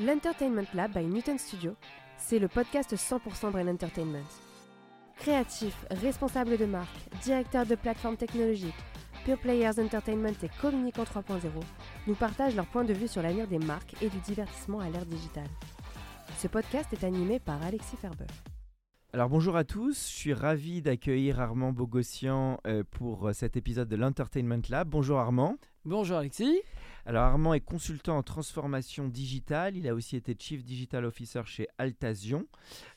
L'Entertainment Lab by Newton Studio, c'est le podcast 100% Brain Entertainment. Créatifs, responsables de marque, directeurs de plateformes technologiques, Pure Players Entertainment et Communicant 3.0 nous partagent leur point de vue sur l'avenir des marques et du divertissement à l'ère digitale. Ce podcast est animé par Alexis Ferber. Alors bonjour à tous, je suis ravi d'accueillir Armand Bogossian euh, pour euh, cet épisode de l'Entertainment Lab. Bonjour Armand. Bonjour Alexis. Alors Armand est consultant en transformation digitale, il a aussi été Chief Digital Officer chez Altazion.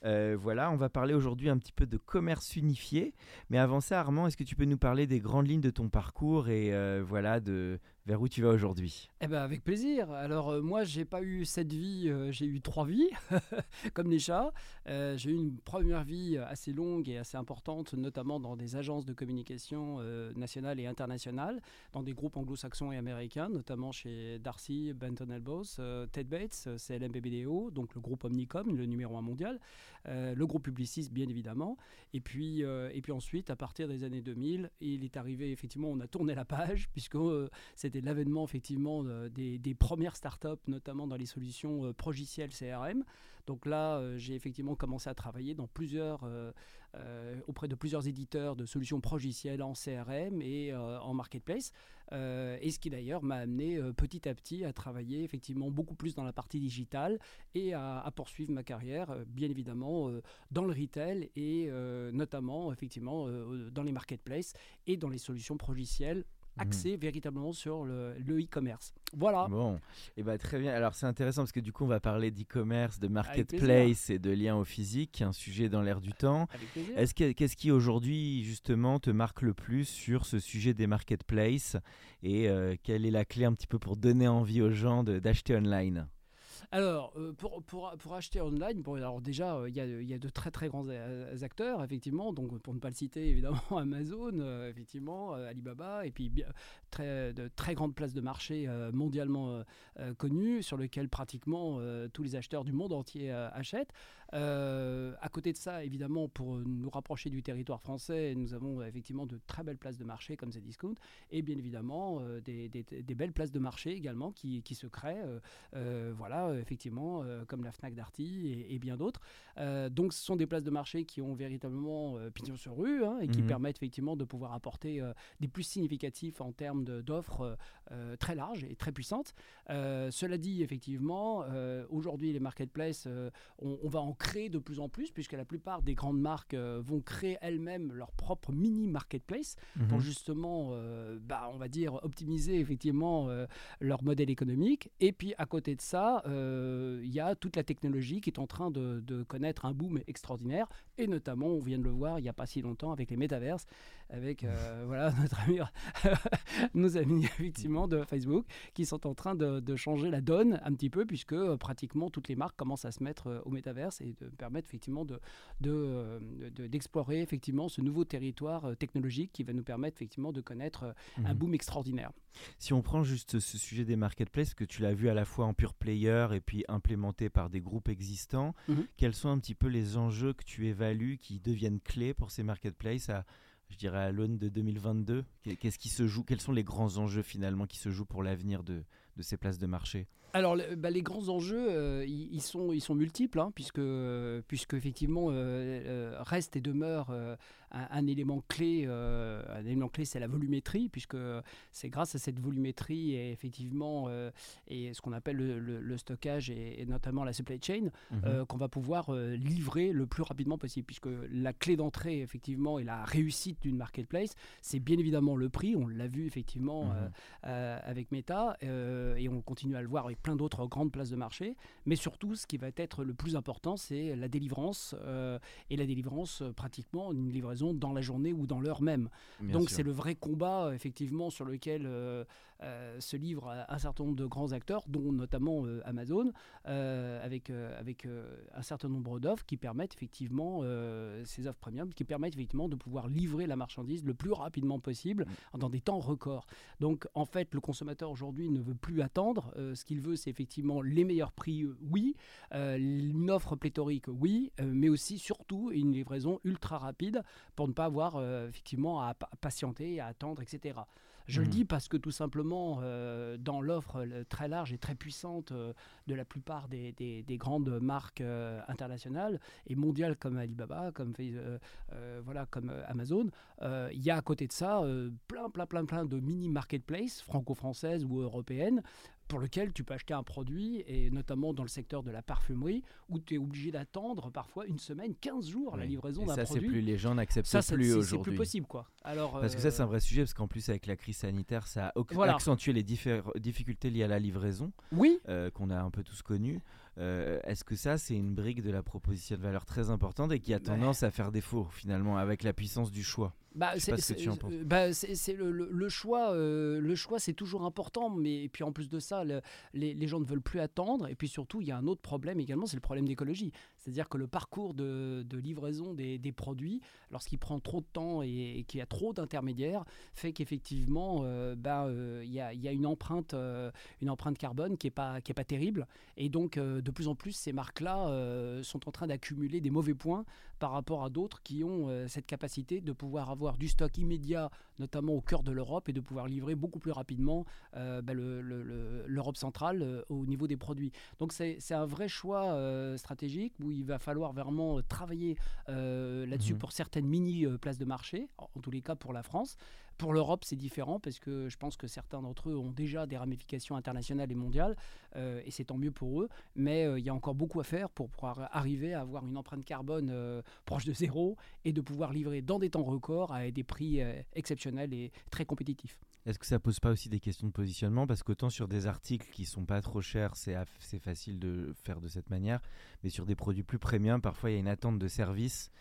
Euh, voilà, on va parler aujourd'hui un petit peu de commerce unifié. Mais avant ça Armand, est-ce que tu peux nous parler des grandes lignes de ton parcours et euh, voilà de vers où tu vas aujourd'hui? Eh ben avec plaisir. Alors euh, moi j'ai pas eu cette vie, euh, j'ai eu trois vies comme les chats. Euh, j'ai eu une première vie assez longue et assez importante, notamment dans des agences de communication euh, nationales et internationales, dans des groupes anglo-saxons et américains, notamment chez Darcy, Benton Elbows, Ted Bates, euh, CLM BBDO, donc le groupe Omnicom, le numéro un mondial, le groupe Publicis bien évidemment. Et puis et puis ensuite à partir des années 2000, il est arrivé effectivement, on a tourné la page puisque euh, c'était l'avènement effectivement des, premières startups, notamment dans les solutions euh, progicielles CRM. Donc là, euh, j'ai effectivement commencé à travailler dans plusieurs, euh, auprès de plusieurs éditeurs de solutions progicielles en CRM et en marketplace. Et ce qui d'ailleurs m'a amené petit à petit à travailler effectivement beaucoup plus dans la partie digitale et à, à poursuivre ma carrière, bien évidemment, dans le retail et notamment effectivement dans les marketplaces et dans les solutions progicielles axées véritablement sur le e-commerce. Voilà. Bon, et bah très bien. Alors c'est intéressant parce que du coup on va parler d'e-commerce, de marketplace et de liens au physique, un sujet dans l'air du temps. Est-ce que qu'est-ce qui aujourd'hui justement te marque le plus sur ce sujet des marketplaces et euh, quelle est la clé un petit peu pour donner envie aux gens d'acheter online? Alors, euh, pour, pour, pour acheter online, bon, alors déjà, euh, il y, a, il y a de très très grands acteurs, effectivement, donc pour ne pas le citer, évidemment, Amazon, euh, effectivement, Alibaba, et puis très, de très grandes places de marché mondialement connues, sur lesquelles pratiquement tous les acheteurs du monde entier achètent. À côté de ça, évidemment, pour nous rapprocher du territoire français, nous avons effectivement de très belles places de marché comme Cdiscount, et bien évidemment des, des- des belles places de marché également qui, qui se créent. voilà, effectivement, euh, comme la Fnac Darty et, et bien d'autres. Euh, donc, ce sont des places de marché qui ont véritablement euh, pignon sur rue hein, et qui Mhm. permettent effectivement de pouvoir apporter des plus significatifs en termes d'offres très larges et très puissantes. Cela dit, effectivement, aujourd'hui, les marketplaces, on, on va en créer de plus en plus, puisque la plupart des grandes marques vont créer elles-mêmes leur propre mini marketplace pour Mhm. justement, euh, bah, on va dire, optimiser effectivement euh, leur modèle économique. Et puis à côté de ça, euh, il y a toute la technologie qui est en train de, de connaître un boom extraordinaire. Et notamment, on vient de le voir il n'y a pas si longtemps avec les métaverses, avec euh, voilà, notre ami, nos amis effectivement de Facebook, qui sont en train de, de changer la donne un petit peu, puisque euh, pratiquement toutes les marques commencent à se mettre euh, au métaverse et de permettre effectivement de, de, de- d'explorer effectivement ce nouveau territoire technologique qui va nous permettre effectivement de connaître un Mhm. boom extraordinaire. Si on prend juste ce sujet des marketplaces, que tu l'as vu à la fois en pure player et puis implémenté par des groupes existants, Mhm. quels sont un petit peu les enjeux que tu évalues qui deviennent clés pour ces marketplaces à, je dirais, à l'aune de 2022 Qu'est- Qu'est-ce qui se joue Quels sont les grands enjeux finalement qui se jouent pour l'avenir de ces places de marché? Alors, bah, les grands enjeux, euh, ils, ils sont, ils sont multiples, hein, puisque, euh, puisque effectivement euh, reste et demeure un, un élément clé. un élément clé, c'est la volumétrie, puisque c'est grâce à cette volumétrie et effectivement et ce qu'on appelle le, le- le stockage et, et notamment la supply chain, Mhm. qu'on va pouvoir livrer le plus rapidement possible. Puisque la clé d'entrée, effectivement, et la réussite d'une marketplace, c'est bien évidemment le prix. On l'a vu effectivement Mhm. avec Meta et on continue à le voir avec plein d'autres grandes places de marché. Mais surtout, ce qui va être le plus important, c'est la délivrance euh, et la délivrance euh, pratiquement une livraison dans la journée ou dans l'heure même. Bien Donc c'est le vrai combat euh, effectivement sur lequel se livre à un certain nombre de grands acteurs, dont notamment Amazon, avec, avec un certain nombre d'offres qui permettent effectivement, ces offres premium, qui permettent effectivement de pouvoir livrer la marchandise le plus rapidement possible mm. dans des temps records. Donc en fait, le consommateur aujourd'hui ne veut plus attendre. ce qu'il veut, c'est effectivement les meilleurs prix, oui, une offre pléthorique, oui, mais aussi surtout une livraison ultra rapide pour ne pas avoir effectivement à patienter, à attendre, etc. Je le mmh. dis parce que tout simplement, euh, dans l'offre très large et très puissante euh, de la plupart des, grandes marques euh, internationales et mondiales comme Alibaba, comme, voilà, comme Amazon, il y a à côté de ça plein, plein, plein, plein de mini marketplaces franco-françaises ou européennes pour lequel tu peux acheter un produit, et notamment dans le secteur de la parfumerie, où tu es obligé d'attendre parfois une semaine, 15 jours la livraison d'un produit. Ça, c'est plus, les gens n'acceptent plus aujourd'hui. C'est plus possible, quoi. Alors, parce que ça, c'est un vrai sujet, parce qu'en plus, avec la crise sanitaire, ça a accentué les difficultés liées à la livraison, oui. Euh, qu'on a un peu tous connues. Euh, est-ce que ça, c'est une brique de la proposition de valeur très importante et qui a tendance à faire défaut finalement avec la puissance du choix? Bah, c'est bah, le, le, choix, euh, le choix c'est toujours important, mais et puis en plus de ça, les, les, gens ne veulent plus attendre. Et puis surtout, il y a un autre problème également, c'est le problème d'écologie. C'est-à-dire que le parcours de, livraison des, produits, lorsqu'il prend trop de temps et, qu'il y a trop d'intermédiaires, fait qu'effectivement, euh, bah, il y, a, une empreinte, une empreinte carbone qui est pas pas terrible. Et donc de plus en plus, ces marques-là euh, sont en train d'accumuler des mauvais points par rapport à d'autres qui ont euh, cette capacité de pouvoir avoir du stock immédiat, notamment au cœur de l'Europe, et de pouvoir livrer beaucoup plus rapidement euh, bah, l'Europe centrale au niveau des produits. Donc c'est un vrai choix stratégique où il va falloir vraiment travailler là-dessus mmh pour certaines mini places de marché, en tous les cas pour la France. Pour l'Europe, c'est différent parce que je pense que certains d'entre eux ont déjà des ramifications internationales et mondiales, euh, et c'est tant mieux pour eux. Mais euh, il y a encore beaucoup à faire pour pouvoir arriver à avoir une empreinte carbone euh, proche de zéro et de pouvoir livrer dans des temps records à des prix exceptionnels et très compétitifs. Est-ce que ça pose pas aussi des questions de positionnement? Parce qu'autant sur des articles qui sont pas trop chers, c'est facile de faire de cette manière, mais sur des produits plus premium, parfois il y a une attente de service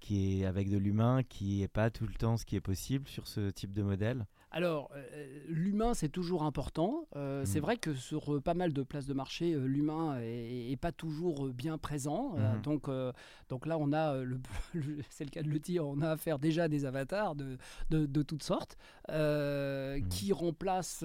qui est avec de l'humain, qui n'est pas tout le temps ce qui est possible sur ce type de modèle alors, euh, l'humain, c'est toujours important. Euh, c'est mm. vrai que sur euh, pas mal de places de marché, l'humain est, pas toujours bien présent. Mm. donc, donc là, on a, c'est le cas de le dire, on a affaire déjà à des avatars de, de, toutes sortes mm. qui remplacent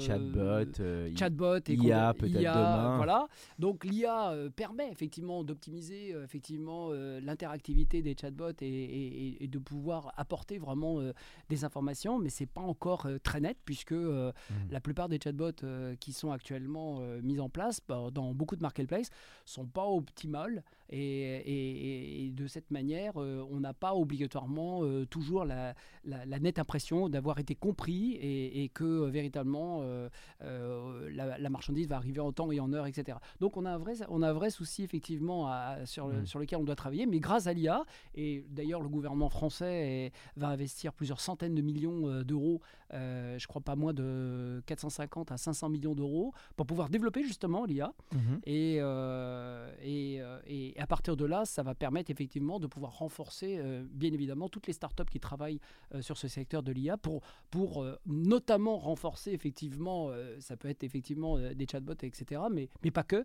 chatbot, chatbot et IA peut-être demain. Voilà. Donc l'IA permet effectivement d'optimiser effectivement l'interactivité des chatbots et, et, de pouvoir apporter vraiment des informations, mais c'est pas encore encore euh, très net puisque euh, mmh. la plupart des chatbots euh, qui sont actuellement mis en place bah, dans beaucoup de marketplaces sont pas optimales et, de cette manière, on n'a pas obligatoirement toujours la, nette impression d'avoir été compris et, que véritablement la, marchandise va arriver en temps et en heure, etc. Donc on a un vrai, on a un vrai souci effectivement sur, mmh. sur lequel on doit travailler, mais grâce à l'IA, et d'ailleurs le gouvernement français va investir plusieurs centaines de millions d'euros euh, je crois pas moins de 450 à 500 millions d'euros pour pouvoir développer justement l'IA. Mhm. Et, euh, euh, et, à partir de là, ça va permettre effectivement de pouvoir renforcer bien évidemment toutes les startups qui travaillent sur ce secteur de l'IA pour, pour notamment renforcer effectivement, ça peut être effectivement des chatbots, etc., mais, mais pas que,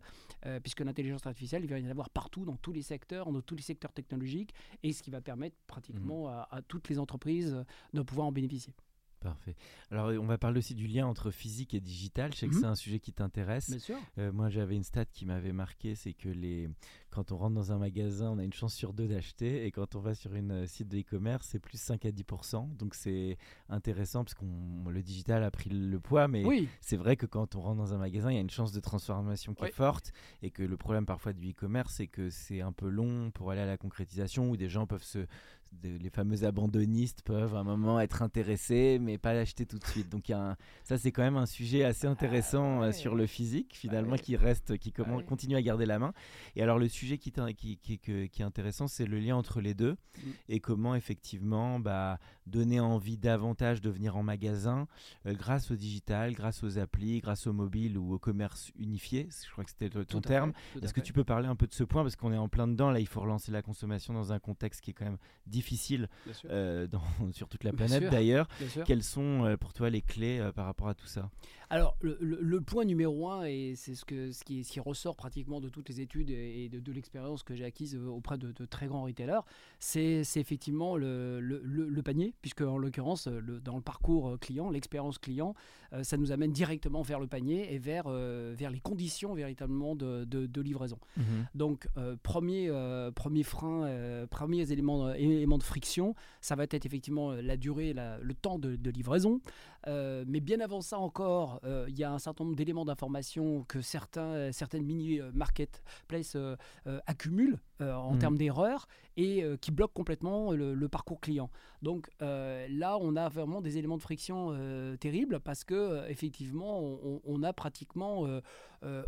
puisque l'intelligence artificielle, il va y en avoir partout dans tous les secteurs, dans tous les secteurs technologiques, et ce qui va permettre pratiquement mhm. à toutes les entreprises de pouvoir en bénéficier. Parfait. Alors, on va parler aussi du lien entre physique et digital. Je sais que mhm. c'est un sujet qui t'intéresse. Bien sûr. Euh, moi, j'avais une stat qui m'avait marqué c'est que les... quand on rentre dans un magasin, on a une chance sur deux d'acheter. Et quand on va sur une euh, site de e-commerce, c'est plus 5 à 10 Donc, c'est intéressant parce que le digital a pris le poids. Mais c'est vrai que quand on rentre dans un magasin, il y a une chance de transformation qui est forte. Et que le problème parfois du e-commerce, c'est que c'est un peu long pour aller à la concrétisation où des gens peuvent se, les fameux abandonnistes peuvent à un moment être intéressés, mais pas l'acheter tout de suite. Donc y a ça, c'est quand même un sujet assez intéressant ah euh, sur le physique, finalement, qui reste, qui ah continue à garder la main. Et alors, le sujet qui, qui, qui, qui est intéressant, c'est le lien entre les deux mm. et comment, effectivement, bah, donner envie davantage de venir en magasin euh, grâce au digital, grâce aux applis, grâce au mobile ou au commerce unifié. Je crois que c'était ton terme. Est-ce que tu peux parler un peu de ce point Parce qu'on est en plein dedans, là, il faut relancer la consommation dans un contexte qui est quand même difficile euh, dans- sur toute la planète d'ailleurs. Quelles sont euh, pour toi les clés par rapport à tout ça? Alors, le, le- le point numéro un, et c'est ce, que, ce, qui, ce qui ressort pratiquement de toutes les études et de, de l'expérience que j'ai acquise auprès de, de très grands retailers, c'est effectivement le, le- le- puisque en l'occurrence, le- dans le parcours euh, client, l'expérience client, euh, ça nous amène directement vers le panier et vers, euh, vers les conditions véritablement de, de- de livraison. Donc, euh, premier, euh, premier frein, euh, premiers éléments, euh, éléments de friction, ça va être effectivement euh, la durée, la- le temps de, de livraison. Euh, mais bien avant ça encore, euh, il y a un certain nombre d'éléments d'information que certains, certaines mini-marketplaces euh, accumulent en Mhm. termes d'erreurs et qui bloquent complètement le, le parcours client. Donc là, on a vraiment des éléments de friction terribles parce que effectivement, on, a pratiquement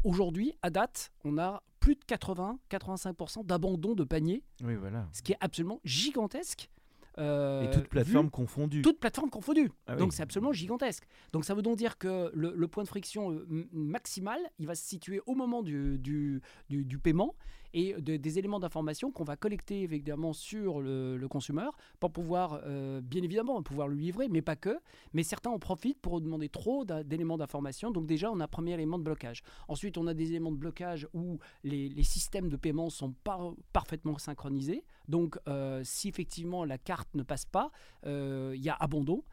aujourd'hui, à date, on a plus de 80-85% d'abandon de panier, Oui, voilà. ce qui est absolument gigantesque. Euh, Et toutes plateformes confondues. toutes plateformes confondues. Ah oui. Donc c'est absolument gigantesque. Donc ça veut donc dire que le, le point de friction euh, maximal, il va se situer au moment du, du, du- du paiement et de- des éléments d'information qu'on va collecter évidemment sur le, le consommateur pour pouvoir, euh, bien évidemment, pouvoir lui livrer, mais pas que. Mais certains en profitent pour demander trop d'éléments d'information. Donc déjà, on a un premier élément de blocage. Ensuite, on a des éléments de blocage où les, les systèmes de paiement sont pas parfaitement synchronisés. Donc euh, si effectivement la carte ne passe pas, euh, il y a abandon.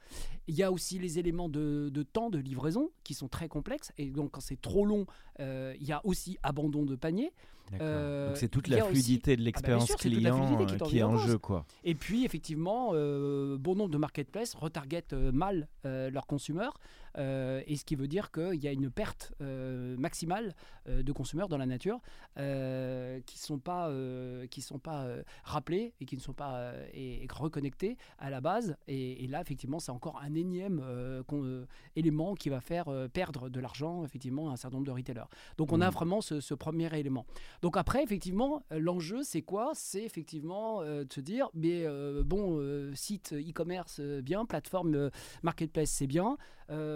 Il y a aussi les éléments de, de temps de livraison qui sont très complexes. Et donc, quand c'est trop long, euh, il y a aussi abandon de panier. Euh, Donc c'est toute la fluidité de Ah bah l'expérience client qui euh, est en qui est en cause. jeu, quoi. Et puis, effectivement, euh, bon nombre de marketplaces retargetent euh, mal euh, leurs consommateurs. Euh, et ce qui veut dire qu'il y a une perte euh, maximale euh, de consommateurs dans la nature qui ne sont pas, qui sont pas rappelés et qui ne sont pas et, et reconnectés à la base. Et, et là, effectivement, c'est encore un énième élément qui va faire perdre de l'argent, effectivement, à un certain nombre de retailers. Donc, on a Mhm. vraiment ce, ce premier élément. Donc après, effectivement, l'enjeu, c'est quoi? C'est effectivement euh, de se dire, mais euh, bon, euh, site e-commerce, bien, plateforme marketplace, c'est bien.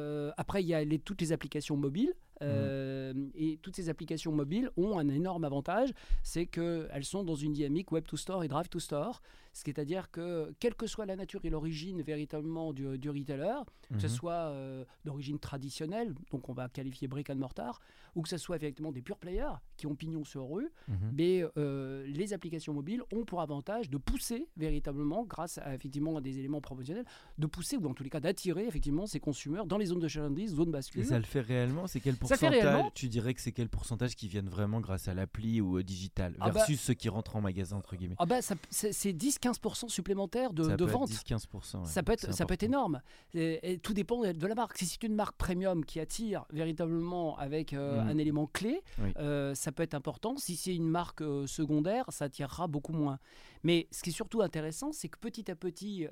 Euh, après, il y a les- toutes les applications mobiles. euh, Et toutes ces applications mobiles ont un énorme avantage, c'est qu'elles sont dans une dynamique web to store et drive to store. C'est-à-dire que, quelle que soit la nature et l'origine véritablement du, du retailer, que ce Mhm. soit euh, d'origine traditionnelle, donc on va qualifier brick and mortar, ou que ce soit effectivement des pure players qui ont pignon sur rue, Mhm. mais euh, les applications mobiles ont pour avantage de pousser véritablement, grâce à effectivement à des éléments promotionnels, de pousser ou en tous les cas d'attirer effectivement ces consommateurs dans les zones de chalandise, zones Et bascule. ça le fait réellement C'est quel pourcentage. Tu dirais que c'est quel pourcentage qui viennent vraiment grâce à l'appli ou au digital Ah bah- versus ceux qui rentrent en magasin entre guillemets? Ah bah, c'est c'est 10-15% supplémentaires de, Ça de peut être vente. 10-15%. ouais. Ça peut, être, ça peut être énorme. Et, et tout dépend de la marque. Si c'est une marque premium qui attire véritablement avec euh, Mhm. un élément clé, Oui. euh, ça peut être important. Si c'est une marque euh, secondaire, ça attirera beaucoup moins. Mais ce qui est surtout intéressant, c'est que petit à petit,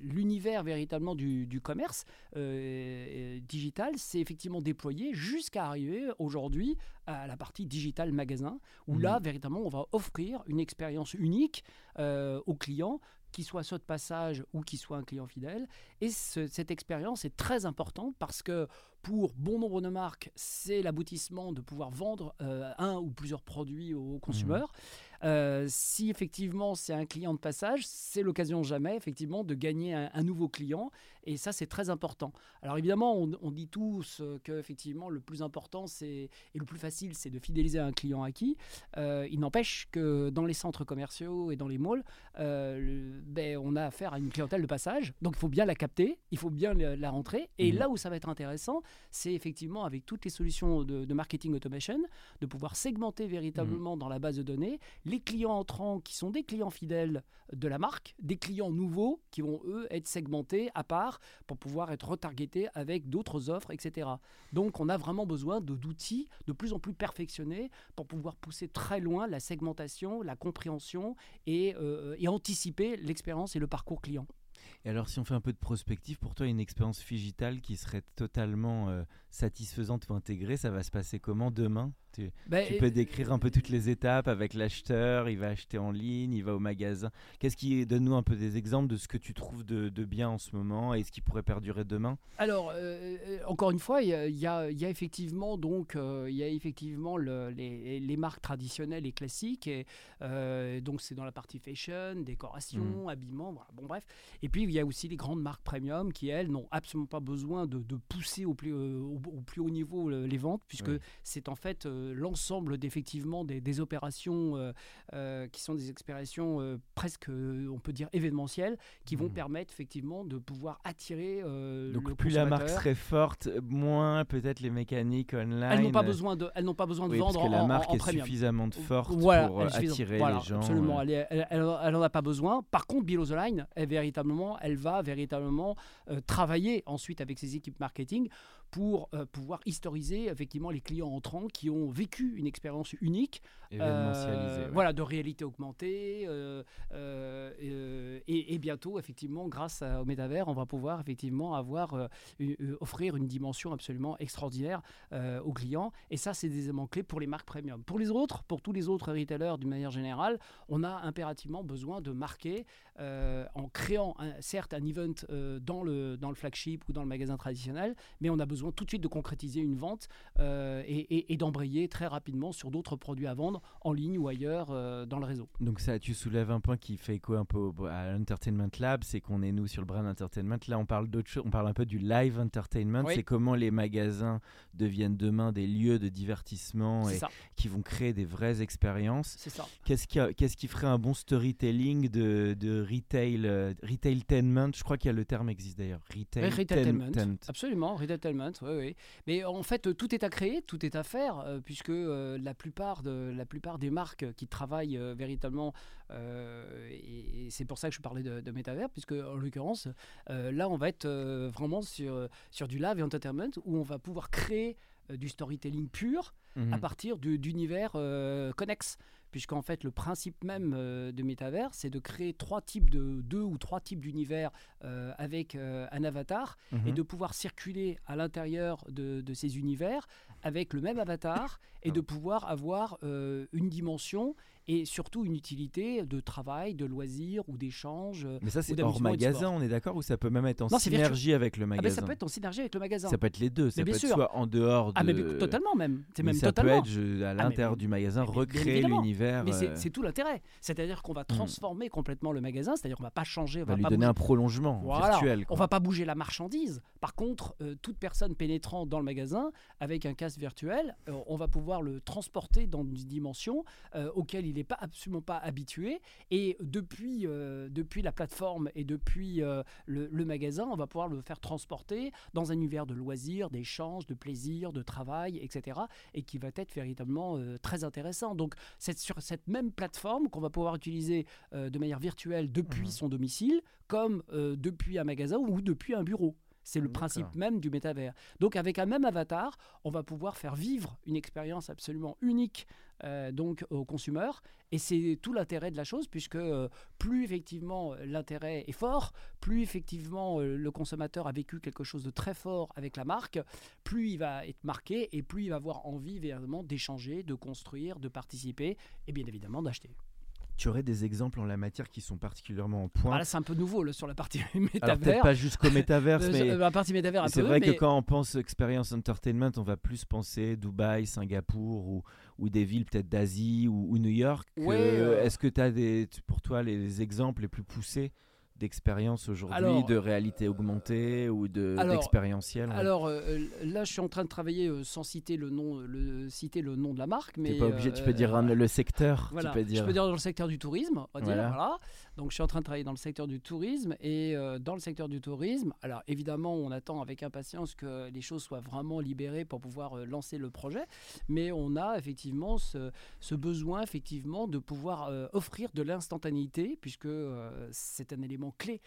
l'univers véritablement du, du commerce digital s'est effectivement déployé jusqu'à arriver aujourd'hui à la partie digital magasin, où là, Mhm. véritablement, on va offrir une expérience unique euh, aux clients qu'il soit soit de passage ou qu'il soit un client fidèle. Et ce- cette expérience est très importante parce que pour bon nombre de marques, c'est l'aboutissement de pouvoir vendre euh, un ou plusieurs produits aux consommateurs. Euh, si effectivement c'est un client de passage, c'est l'occasion jamais effectivement de gagner un, un nouveau client. Et ça, c'est très important. Alors évidemment, on, on dit tous euh, que effectivement le plus important c'est et le plus facile, c'est de fidéliser un client acquis. Euh, il n'empêche que dans les centres commerciaux et dans les malls, le- ben, on a affaire à une clientèle de passage. Donc il faut bien la capter, il faut bien la, la rentrer. Et Mhm. là où ça va être intéressant, c'est effectivement avec toutes les solutions de, de marketing automation, de pouvoir segmenter véritablement dans la base de données les clients entrants qui sont des clients fidèles de la marque, des clients nouveaux qui vont eux être segmentés à part pour pouvoir être retargetés avec d'autres offres, etc. Donc on a vraiment besoin de- d'outils de plus en plus perfectionnés pour pouvoir pousser très loin la segmentation, la compréhension et, euh, et anticiper l'expérience et le parcours client. Et alors, si on fait un peu de prospective, pour toi, une expérience digitale qui serait totalement euh, satisfaisante ou intégrée, ça va se passer comment demain? Tu, tu peux décrire un peu toutes les étapes avec l'acheteur, il va acheter en ligne, il va au magasin. Qu'est-ce qui donne-nous un peu des exemples de ce que tu trouves de, de bien en ce moment et ce qui pourrait perdurer demain? Alors, euh, euh, encore une fois, il y y y a effectivement donc euh, il y a effectivement le- les, les marques traditionnelles et classiques. Et, euh, donc c'est dans la partie fashion, décoration, habillement, voilà, bon bref. Et puis il y a aussi les grandes marques premium qui elles n'ont absolument pas besoin de, de pousser au plus, au, au plus haut niveau les ventes puisque Oui. c'est en fait euh, l'ensemble d'effectivement des, des opérations euh, euh, qui sont des expérations presque on peut dire événementielles qui vont Mhm. permettre effectivement de pouvoir attirer Donc le plus la marque serait forte, moins peut-être les mécaniques online. Elles n'ont pas besoin de, elles n'ont pas besoin de oui, vendre parce que la en, marque en, en est premium. suffisamment forte Voilà, pour attirer Voilà, les gens. Absolument, elle, est- elle, elle- elle en a pas besoin. Par contre, Below the Line, elle, véritablement, elle va véritablement euh, travailler ensuite avec ses équipes marketing pour euh, pouvoir historiser effectivement les clients entrants qui ont vécu une expérience unique euh, ouais. Voilà, de réalité augmentée. euh, et, et bientôt, effectivement, grâce à- au métavers, on va pouvoir effectivement avoir, offrir une dimension absolument extraordinaire aux clients. Et ça, c'est des éléments clés pour les marques premium. Pour les autres, pour tous les autres retailers d'une manière générale, on a impérativement besoin de marquer en créant un- certes un event dans, le, dans le flagship ou dans le magasin traditionnel, mais on a besoin tout de suite de concrétiser une vente euh, et, et- et d'embrayer très rapidement sur d'autres produits à vendre en ligne ou ailleurs euh, dans le réseau. Donc ça, tu soulèves un point qui fait écho un peu à l'Entertainment Lab, c'est qu'on est nous sur le brand entertainment. Là, on parle d'autre chose, on parle un peu du live entertainment. Oui. C'est comment les magasins deviennent demain des lieux de divertissement et ça, qui vont créer des vraies expériences. c'est ça. Qu'est-ce qui, a- qu'est-ce qui ferait un bon storytelling de, de retail, euh, retailtainment? Je crois qu'il y a le terme existe d'ailleurs. Retail Retailtainment, absolument, retailtainment, oui, oui. Mais en fait, tout est à créer, tout est à faire, euh, puisque euh, la, plupart de, la plupart des marques qui travaillent euh, véritablement, et, et c'est pour ça que je parlais de, de métavers, puisque en l'occurrence, là, on va être vraiment sur, sur du live entertainment, où on va pouvoir créer du storytelling pur Mhm. à partir d'univers euh, connexes. Puisqu'en fait, le principe même euh, de métavers, c'est de créer trois types de deux ou trois types d'univers euh, avec euh, un avatar et Mhm. de pouvoir circuler à l'intérieur de, de ces univers avec le même avatar et de pouvoir avoir euh, une dimension et surtout une utilité de travail, de loisirs ou d'échange. Mais ça, c'est hors magasin, on est d'accord Ou ça peut même être en Non, synergie avec le Ah ben, magasin ça peut être en synergie avec le magasin. Ça peut être les deux. Ça Mais peut bien être sûr. soit en dehors de. Ah mais totalement même. C'est même ça totalement. peut être je- à Ah, l'intérieur du magasin, recréer l'univers. Mais c'est- euh, c'est tout l'intérêt. C'est-à-dire qu'on va transformer complètement le magasin, c'est-à-dire qu'on va pas changer, on va va lui pas donner bouger- un prolongement Voilà. virtuel. On va pas bouger la marchandise. Par contre, euh, toute personne pénétrant dans le magasin avec un casque virtuel, euh, on va pouvoir le transporter dans une dimension euh, auquel il n'est pas absolument pas habitué. Et depuis, euh, depuis la plateforme et depuis euh, le, le magasin, on va pouvoir le faire transporter dans un univers de loisirs, d'échanges, de plaisir, de travail, etc. Et qui va être véritablement euh, très intéressant. Donc, c'est sur cette même plateforme qu'on va pouvoir utiliser de manière virtuelle depuis Mhm. son domicile, comme depuis un magasin ou depuis un bureau. C'est le principe même du métavers. Donc avec un même avatar, on va pouvoir faire vivre une expérience absolument unique euh, donc aux consommateurs. Et c'est tout l'intérêt de la chose, puisque euh, plus effectivement euh, l'intérêt est fort, plus effectivement euh, le consommateur a vécu quelque chose de très fort avec la marque, plus il va être marqué et plus il va avoir envie véritablement d'échanger, de construire, de participer et bien évidemment d'acheter. Tu aurais des exemples en la matière qui sont particulièrement en point Ah, là, c'est un peu nouveau sur la partie Alors peut-être métavers. pas jusqu'au métaverse, Euh, mais sur la partie métavers c'est peu, vrai mais- que quand on pense expérience entertainment, on va plus penser Dubaï, Singapour ou, ou des villes peut-être d'Asie ou, ou New York. Ouais, Euh, Est-ce que tu as des, pour toi les exemples les plus poussés d'expérience aujourd'hui, de réalité augmentée ou de alors, d'expérientiel ouais. Alors euh, là, je suis en train de travailler euh, sans citer le nom, le, citer le nom de la marque, mais pas obligé, tu peux euh, dire le secteur. Voilà, tu peux dire. je peux dire dans le secteur du tourisme, on va dire, Voilà. Donc je suis en train de travailler dans le secteur du tourisme et dans le secteur du tourisme, alors évidemment, on attend avec impatience que les choses soient vraiment libérées pour pouvoir lancer le projet, mais on a effectivement ce, ce besoin effectivement de pouvoir euh, offrir de l'instantanéité puisque euh, c'est un élément élément clé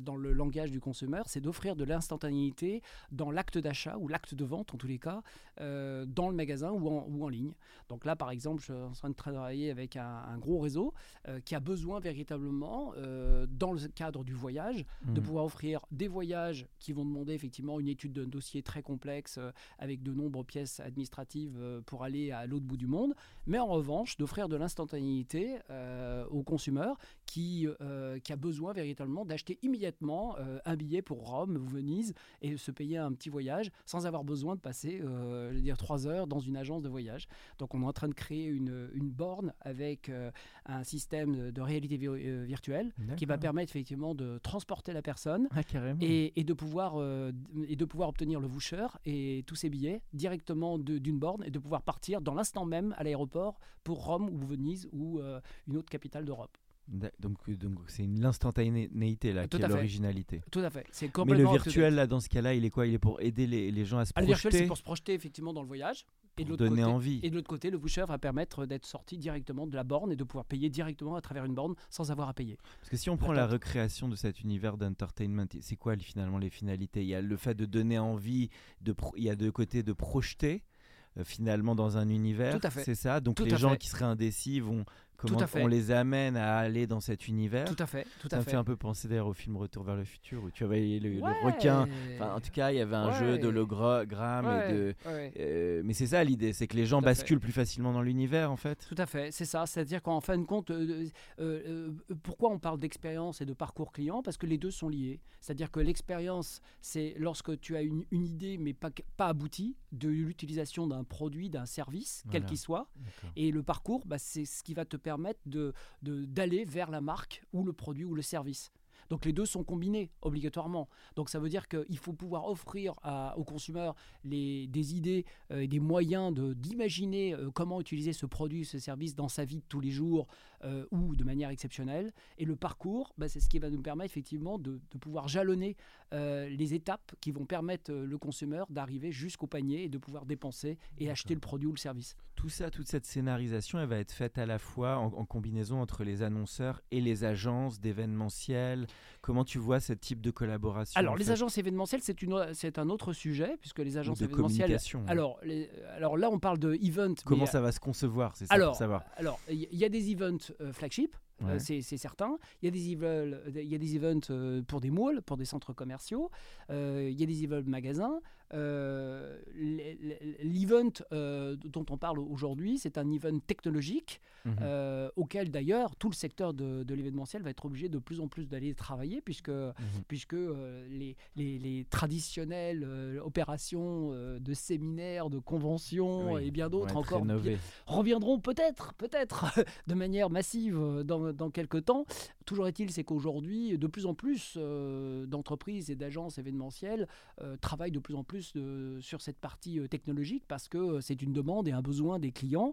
dans le langage du consommateur, c'est d'offrir de l'instantanéité dans l'acte d'achat ou l'acte de vente en tous les cas, dans le magasin ou en, ou en, ligne. Donc là, par exemple, je suis en train de travailler avec un, gros réseau qui a besoin véritablement, dans le cadre du voyage, de mmh. pouvoir offrir des voyages qui vont demander effectivement une étude d'un dossier très complexe avec de nombreuses pièces administratives pour aller à l'autre bout du monde, mais en revanche d'offrir de l'instantanéité euh, au consommateur qui, euh, qui a besoin véritablement d'acheter immédiatement euh, un billet pour Rome ou Venise et se payer un petit voyage sans avoir besoin de passer je veux dire, trois heures dans une agence de voyage. Donc on est en train de créer une, une borne avec un système de réalité virtuelle qui va permettre effectivement de transporter la personne ah, et, et, de pouvoir, et de pouvoir obtenir le voucher et tous ses billets directement d'une borne et de pouvoir partir dans l'instant même à l'aéroport pour Rome ou Venise ou euh, une autre capitale d'Europe. Donc, donc c'est l'instantanéité là qui est l'originalité. Tout à fait. C'est Mais le virtuel là, dans ce cas-là, il est quoi? Il est pour aider les, les gens à se ah, projeter. Le virtuel, c'est pour se projeter effectivement dans le voyage. Et de donner côté, envie. Et de l'autre côté, le voucher va permettre d'être sorti directement de la borne et de pouvoir payer directement à travers une borne sans avoir à payer. Parce que si on prend la recréation de cet univers d'entertainment, c'est quoi finalement les finalités? Il y a le fait de donner envie, de il y a de côté de projeter euh, finalement dans un univers. C'est ça? Donc les gens qui seraient indécis vont Comment on les amène à aller dans cet univers. Tout à fait. Tout ça à me fait. un peu penser d'ailleurs au film Retour vers le futur où tu avais le, requin. Enfin, en tout cas, il y avait un jeu et de. Euh, mais c'est ça l'idée, c'est que les gens basculent plus facilement dans l'univers en fait. Tout à fait, c'est ça. C'est-à-dire qu'en fin de compte, euh, euh, pourquoi on parle d'expérience et de parcours client? Parce que les deux sont liés. C'est-à-dire que l'expérience, c'est lorsque tu as une, idée mais pas, pas aboutie de l'utilisation d'un produit, d'un service, quel qu'il soit. Et le parcours, bah, c'est ce qui va te permettre permettre d'aller de, d'aller vers la marque ou le produit ou le service. Donc les deux sont combinés obligatoirement. Donc ça veut dire qu'il faut pouvoir offrir aux consommateurs les, des idées euh, et des moyens d'imaginer euh, comment utiliser ce produit, ce service dans sa vie de tous les jours euh, ou de manière exceptionnelle. Et le parcours, bah, c'est ce qui va nous permettre effectivement de, de pouvoir jalonner les étapes qui vont permettre le consommateur d'arriver jusqu'au panier et de pouvoir dépenser et acheter le produit ou le service tout ça, toute cette scénarisation, elle va être faite à la fois en, combinaison entre les annonceurs et les agences d'événementiel. Comment tu vois ce type de collaboration Alors, les agences événementielles, c'est, une, c'est un autre sujet, puisque les agences de événementielles. Alors, alors là, on parle de event. Comment ça va se concevoir C'est ça alors, pour savoir. Alors, il y, a des events euh, flagship. Euh, c'est, certain. Il y a des, il y a des events euh, pour des malls, pour des centres commerciaux. il y a des events magasins. Euh, l'event euh, dont on parle aujourd'hui, c'est un event technologique mhm. euh, auquel d'ailleurs tout le secteur de, l'événementiel va être obligé de plus en plus d'aller travailler puisque, mhm. puisque les, les, traditionnelles opérations de séminaires, de conventions et bien d'autres encore reviendront peut-être, peut-être de manière massive dans, dans quelques temps. Toujours est-il, c'est qu'aujourd'hui, de plus en plus d'entreprises et d'agences événementielles travaillent de plus en plus sur cette partie euh, technologique parce que euh, c'est une demande et un besoin des clients.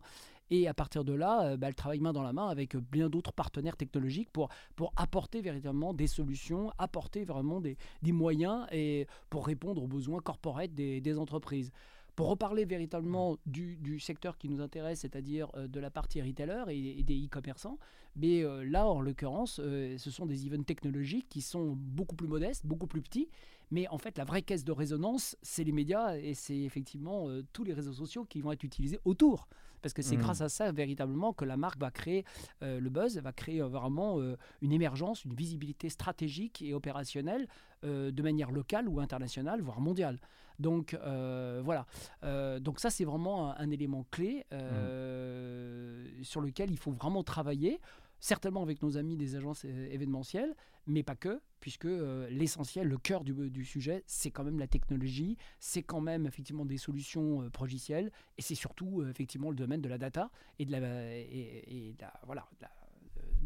Et à partir de là, euh, bah, elle travaille main dans la main avec bien d'autres partenaires technologiques pour, pour apporter véritablement des solutions, apporter vraiment des, des moyens et pour répondre aux besoins corporels des, des entreprises. Pour reparler véritablement du, du secteur qui nous intéresse, c'est-à-dire de la partie retailer et, des e-commerçants, mais là, en l'occurrence, ce sont des events technologiques qui sont beaucoup plus modestes, beaucoup plus petits, mais en fait, la vraie caisse de résonance, c'est les médias et c'est effectivement euh, tous les réseaux sociaux qui vont être utilisés autour. Parce que c'est mmh. grâce à ça véritablement que la marque va créer euh, le buzz, va créer euh, vraiment une émergence, une visibilité stratégique et opérationnelle de manière locale ou internationale, voire mondiale. Donc voilà. donc ça, c'est vraiment un, élément clé mmh. sur lequel il faut vraiment travailler certainement avec nos amis des agences événementielles, mais pas que, puisque euh, l'essentiel, le cœur du, sujet, c'est quand même la technologie, c'est quand même effectivement des solutions euh, progicielles, et c'est surtout euh, effectivement le domaine de la data et de la, et, voilà,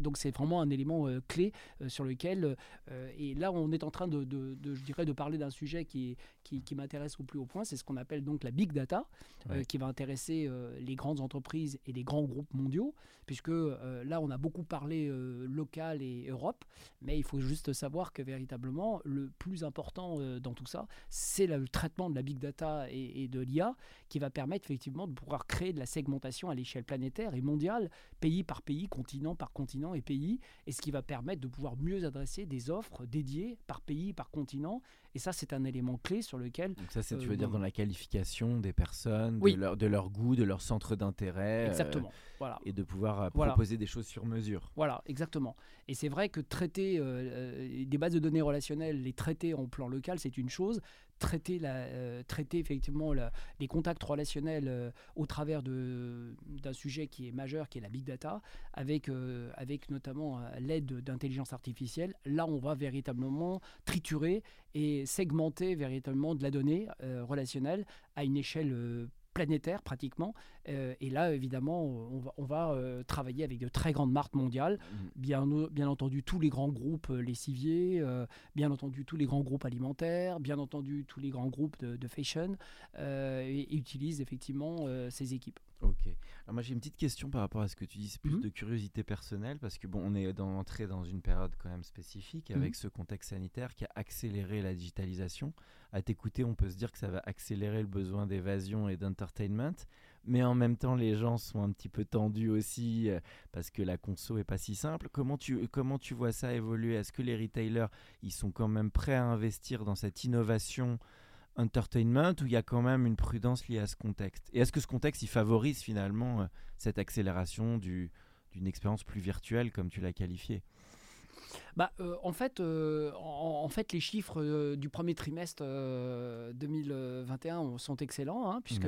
donc c'est vraiment un élément clé sur lequel et là on est en train de, je dirais de parler d'un sujet qui, qui, qui m'intéresse au plus haut point. C'est ce qu'on appelle donc la big data qui va intéresser les grandes entreprises et les grands groupes mondiaux puisque euh, là, on a beaucoup parlé euh, local et Europe, mais il faut juste savoir que véritablement, le plus important euh, dans tout ça, c'est le traitement de la big data et, de l'IA qui va permettre effectivement de pouvoir créer de la segmentation à l'échelle planétaire et mondiale, pays par pays, continent par continent, et pays, et ce qui va permettre de pouvoir mieux adresser des offres dédiées par pays, par continent. Et ça, c'est un élément clé sur lequel. Donc ça, c'est tu euh, veux dire bon. dans la qualification des personnes, Oui. de, leur, de leur goût, de leur centre d'intérêt. euh, Exactement. Voilà. et de pouvoir euh, Voilà. proposer des choses sur mesure. Voilà, exactement. Et c'est vrai que traiter euh, euh, des bases de données relationnelles, les traiter en plan local, c'est une chose. Traiter, la, euh, traiter effectivement la- les contacts relationnels euh, au travers de- d'un sujet qui est majeur, qui est la big data, avec, euh, avec notamment euh, l'aide d'intelligence artificielle, là on va véritablement triturer et segmenter véritablement de la donnée euh, relationnelle à une échelle euh, planétaire pratiquement. Euh, et là, évidemment, on va, on va euh, travailler avec de très grandes marques mondiales bien, o- bien entendu tous les grands groupes euh, lessiviers, bien entendu tous les grands groupes alimentaires, bien entendu tous les grands groupes de, de fashion, et, et utilisent effectivement ces équipes. Ok. Alors moi j'ai une petite question par rapport à ce que tu dis, c'est plus Mhm. de curiosité personnelle parce que bon, on est dans, entré dans une période quand même spécifique avec Mhm. ce contexte sanitaire qui a accéléré la digitalisation. À t'écouter, on peut se dire que ça va accélérer le besoin d'évasion et d'entertainment, mais en même temps les gens sont un petit peu tendus aussi euh, parce que la conso est pas si simple. Comment tu comment tu vois ça évoluer? Est-ce que les retailers ils sont quand même prêts à investir dans cette innovation entertainment où il y a quand même une prudence liée à ce contexte? Et est-ce que ce contexte il favorise finalement euh, cette accélération du, d'une expérience plus virtuelle comme tu l'as qualifié Bah, euh, en, fait, euh, en, en fait, les chiffres euh, du premier trimestre euh, 2021 sont excellents, hein, puisque,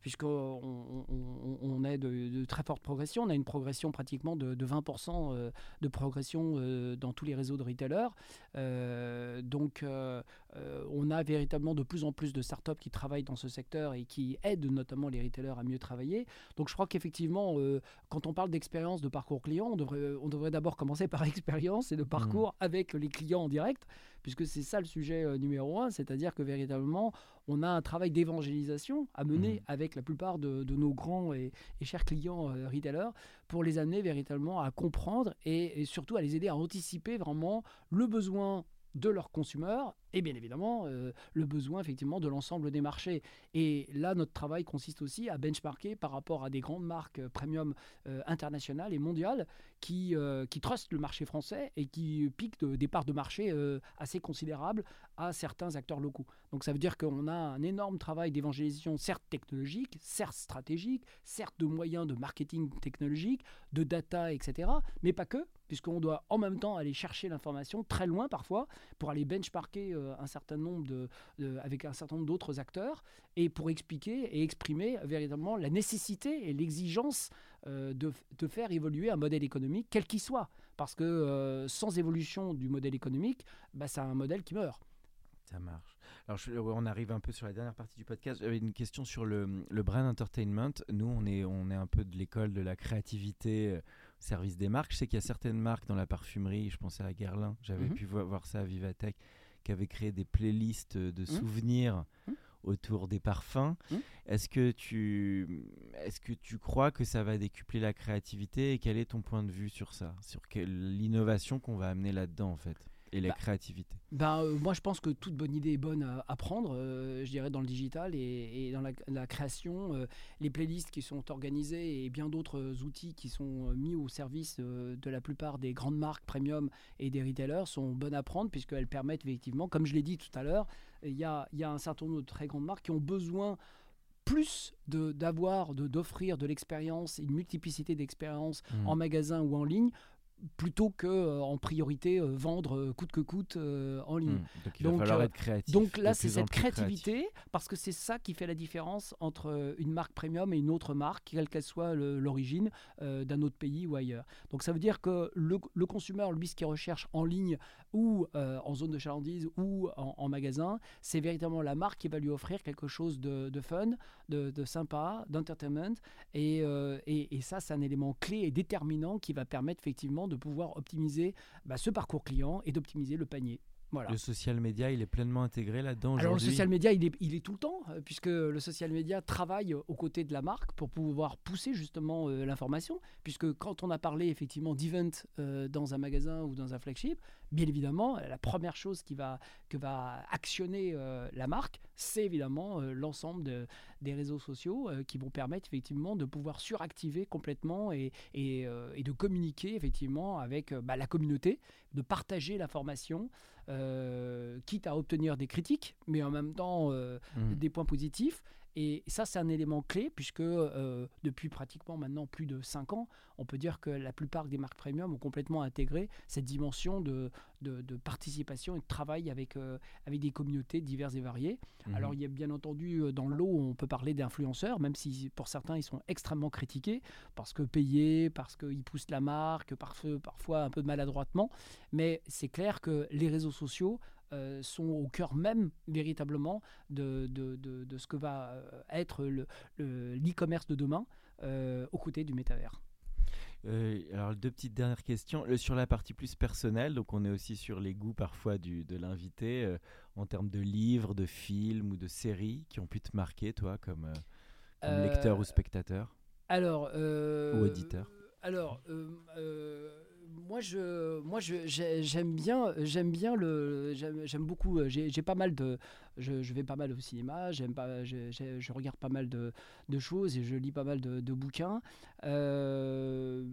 puisque on, on- est de, de très forte progression. On a une progression pratiquement de, de 20% euh, de progression dans tous les réseaux de retailers. Donc, on a véritablement de plus en plus de startups qui travaillent dans ce secteur et qui aident notamment les retailers à mieux travailler. Donc, je crois qu'effectivement, quand on parle d'expérience de parcours client, on devrait, on devrait d'abord commencer par expérience et de parcours avec les clients en direct, puisque c'est ça le sujet euh, numéro un, c'est-à-dire que véritablement, on a un travail d'évangélisation à mener Mhm. avec la plupart de, de nos grands et, et chers clients euh, retailers pour les amener véritablement à comprendre et, et surtout à les aider à anticiper vraiment le besoin de leurs consommateurs et bien évidemment euh, le besoin effectivement de l'ensemble des marchés. Et là, notre travail consiste aussi à benchmarker par rapport à des grandes marques euh, premium euh, internationales et mondiales qui, qui trustent le marché français et qui piquent de- des parts de marché assez considérables à certains acteurs locaux. Donc ça veut dire qu'on a un énorme travail d'évangélisation, certes technologique, certes stratégique, certes de moyens de marketing technologique, de data, etc. Mais pas que, puisqu'on doit en même temps aller chercher l'information très loin parfois pour aller benchmarker un certain nombre de, de- avec un certain nombre d'autres acteurs et pour expliquer et exprimer véritablement la nécessité et l'exigence euh, de, de faire évoluer un modèle économique, quel qu'il soit. Parce que euh, sans évolution du modèle économique, bah, c'est un modèle qui meurt. Ça marche. Alors, je- on arrive un peu sur la dernière partie du podcast. J'avais une question sur le, le brand entertainment. Nous, on est, on est un peu de l'école de la créativité euh, au service des marques. Je sais qu'il y a certaines marques dans la parfumerie, je pensais à Guerlain, j'avais Mhm. pu vo- voir ça à Vivatech, qui avaient créé des playlists de souvenirs Mhm. autour des parfums. Mhm. Est-ce que, tu, est que tu crois que ça va décupler la créativité et quel est ton point de vue sur ça? Sur l'innovation qu'on va amener là-dedans, en fait? Et la Bah, créativité. Euh, moi, je pense que toute bonne idée est bonne à, à prendre, euh, je dirais, dans le digital et, et dans la, la création. euh, les playlists qui sont organisées et bien d'autres outils qui sont mis au service de la plupart des grandes marques premium et des retailers sont bonnes à prendre puisqu'elles permettent effectivement, comme je l'ai dit tout à l'heure, il y a, il y a un certain nombre de très grandes marques qui ont besoin plus de- d'avoir, de, d'offrir de l'expérience, une multiplicité d'expériences Mhm. en magasin ou en ligne plutôt que euh, en priorité euh, vendre euh, coûte que coûte en ligne. Hmm. Donc il Donc, va falloir être créatif. Donc là, c'est cette créatif. créativité, parce que c'est ça qui fait la différence entre une marque premium et une autre marque, quelle qu'elle soit l'origine d'un autre pays ou ailleurs. Donc ça veut dire que le, le consommateur, lui, ce qu'il recherche en ligne ou en zone de chalandise ou en, en magasin, c'est véritablement la marque qui va lui offrir quelque chose de, de fun, de, de sympa, d'entertainment. Et, et, et ça, c'est un élément clé et déterminant qui va permettre effectivement de pouvoir optimiser bah, ce parcours client et d'optimiser le panier. Voilà. Le social media, il est pleinement intégré là-dedans Alors le social media, il est, il est tout le temps, euh, puisque le social media travaille euh, aux côtés de la marque pour pouvoir pousser justement euh, l'information, puisque quand on a parlé effectivement d'event euh, dans un magasin ou dans un flagship, bien évidemment, la première chose qui va, que va actionner euh, la marque, c'est évidemment l'ensemble de- des réseaux sociaux qui vont permettre effectivement de pouvoir suractiver complètement et, et, et de communiquer effectivement avec bah, la communauté, de partager l'information, quitte à obtenir des critiques, mais en même temps euh, Mhm. des points positifs. Et ça, c'est un élément clé, puisque euh, depuis pratiquement maintenant plus de 5 ans, on peut dire que la plupart des marques premium ont complètement intégré cette dimension de, de- de participation et de travail avec, euh, avec des communautés diverses et variées. Mhm. Alors, il y a bien entendu euh, dans le lot, on peut parler d'influenceurs, même si pour certains, ils sont extrêmement critiqués, parce que payés, parce qu'ils poussent la marque, parfois, parfois un peu maladroitement. Mais c'est clair que les réseaux sociaux euh, sont au cœur même véritablement de, de- de- de ce que va euh, être le- le- l'e-commerce de demain euh, aux côtés du métavers. Euh, alors deux petites dernières questions. Sur la partie plus personnelle, donc on est aussi sur les goûts parfois du, de l'invité, euh, en termes de livres, de films ou de séries qui ont pu te marquer, toi, comme, comme lecteur ou spectateur? Alors, Ou auditeur? Alors, moi, je, moi, je, j'ai- j'aime bien, j'aime bien le, j'aime, beaucoup. euh, J'ai, pas mal de, je, je vais pas mal au cinéma. J'aime pas, je, je regarde pas mal de, de choses et je lis pas mal de, de bouquins. Euh,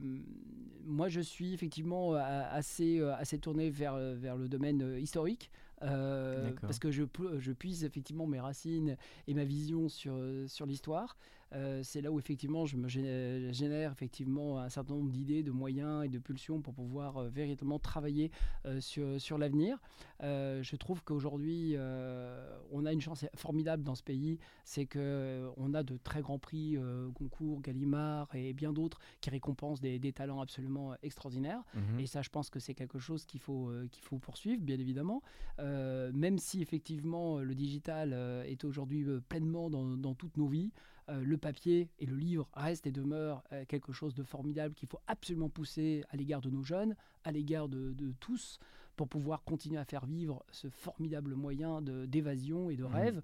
moi, je suis effectivement a- assez, euh, assez tourné vers, vers le domaine euh, historique. euh, parce que je, je puise effectivement mes racines et ma vision sur, sur l'histoire. Euh, c'est là où effectivement je me gé- génère effectivement un certain nombre d'idées, de moyens et de pulsions pour pouvoir euh, véritablement travailler euh, sur, sur l'avenir. Euh, je trouve qu'aujourd'hui euh, on a une chance formidable dans ce pays, c'est que euh, on a de très grands prix, euh, concours, Gallimard et bien d'autres qui récompensent des, des talents absolument extraordinaires. Mhm. Et ça, je pense que c'est quelque chose qu'il faut, euh, qu'il faut poursuivre, bien évidemment. Euh, même si effectivement euh, le digital euh, est aujourd'hui euh, pleinement dans, dans toutes nos vies, euh, le papier et le livre restent et demeurent euh, quelque chose de formidable qu'il faut absolument pousser à l'égard de nos jeunes, à l'égard de, de tous, pour pouvoir continuer à faire vivre ce formidable moyen de- d'évasion et de Mhm. rêve.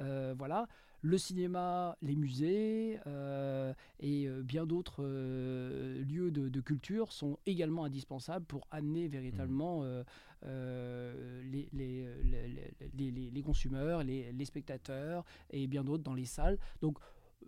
Euh, voilà. Le cinéma, les musées et bien d'autres lieux de, de culture sont également indispensables pour amener véritablement les, les, les, les- les- les consommateurs, les, les spectateurs et bien d'autres dans les salles. Donc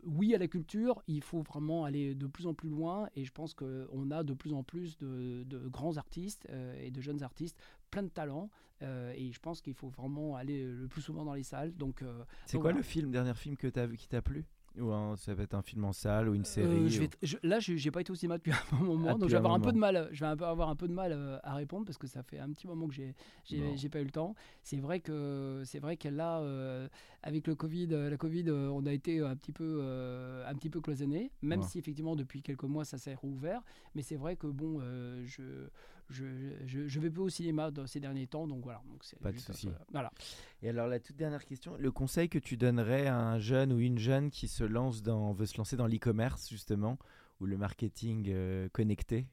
oui à la culture, il faut vraiment aller de plus en plus loin et je pense qu'on a de plus en plus de, de grands artistes euh, et de jeunes artistes, plein de talents euh, et je pense qu'il faut vraiment aller le plus souvent dans les salles. Donc euh, C'est quoi voilà. le film, dernier film que tu as vu qui t'a plu? Ou un- ça va être un film en salle ou une série Euh, je vais ou- t- je- là, j'ai j'ai pas été au cinéma depuis un moment, Ah, donc je vais avoir un peu de mal. Je vais un peu avoir un peu de mal à répondre parce que ça fait un petit moment que j'ai j'ai Bon. pas eu le temps. C'est vrai que c'est vrai que là, euh, avec le Covid, euh, la Covid, on a été un petit peu euh, un petit peu cloisonné, même Ouais. si effectivement depuis quelques mois ça s'est rouvert. Mais c'est vrai que bon, je, je, je je vais peu au cinéma dans ces derniers temps, donc voilà. Donc Pas de souci. euh, voilà. Et alors la toute dernière question, le conseil que tu donnerais à un jeune ou une jeune qui se lance dans, veut se lancer dans l'e-commerce justement, ou le marketing euh, connecté?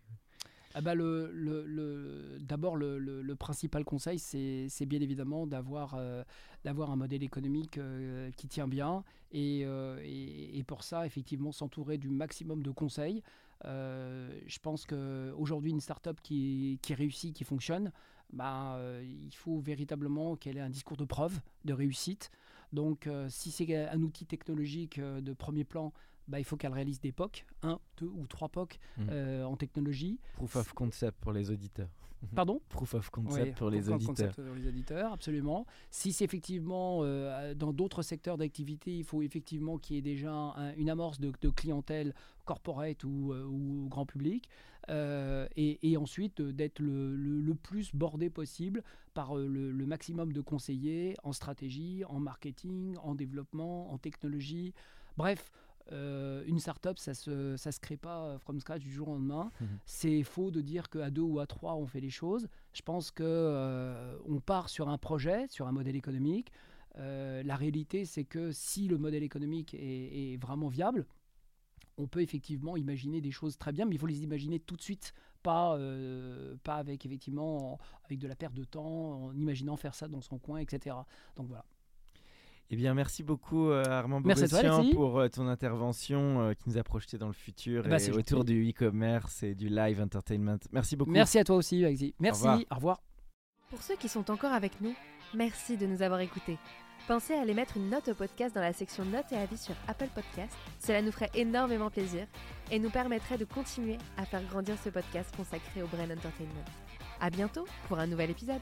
Ah bah le, le- le- D'abord, le, le- principal conseil, c'est c'est bien évidemment d'avoir euh, d'avoir un modèle économique euh, qui tient bien et, euh, et- et pour ça, effectivement, s'entourer du maximum de conseils. Euh, je pense qu'aujourd'hui, une start-up qui, réussit, qui fonctionne, bah, euh, il faut véritablement qu'elle ait un discours de preuve, de réussite. Donc, euh, si c'est un outil technologique de premier plan, bah, il faut qu'elle réalise des POC, un, deux ou trois POC Mhm. euh, en technologie. Proof of concept pour les auditeurs. Pardon Proof of concept Ouais, pour les proof of auditeurs. concept pour les auditeurs, absolument. Si c'est effectivement euh, dans d'autres secteurs d'activité, il faut effectivement qu'il y ait déjà un- une amorce de, de clientèle corporate ou, euh, ou grand public. Et, et ensuite d'être le, le- le plus bordé possible par le, le maximum de conseillers en stratégie, en marketing, en développement, en technologie. Bref, euh, une startup, ça se, ça se crée pas euh, from scratch du jour au lendemain. Mhm. C'est faux de dire qu'à deux ou à trois, on fait les choses. Je pense que euh, on part sur un projet, sur un modèle économique. Euh, la réalité, c'est que si le modèle économique est, est vraiment viable, on peut effectivement imaginer des choses très bien, mais il faut les imaginer tout de suite, pas, pas avec effectivement avec de la perte de temps, en imaginant faire ça dans son coin, etc. Donc voilà. Eh bien, merci beaucoup euh, Armand Alexis. pour euh, ton intervention euh, qui nous a projeté dans le futur ben, et c'est autour gentil. du e-commerce et du live entertainment. Merci beaucoup. Merci à toi aussi, Alexis. Merci, revoir. Au revoir. Pour ceux qui sont encore avec nous, merci de nous avoir écoutés. Pensez à aller mettre une note au podcast dans la section notes et avis sur Apple Podcast. Cela nous ferait énormément plaisir et nous permettrait de continuer à faire grandir ce podcast consacré au Brain Entertainment. À bientôt pour un nouvel épisode.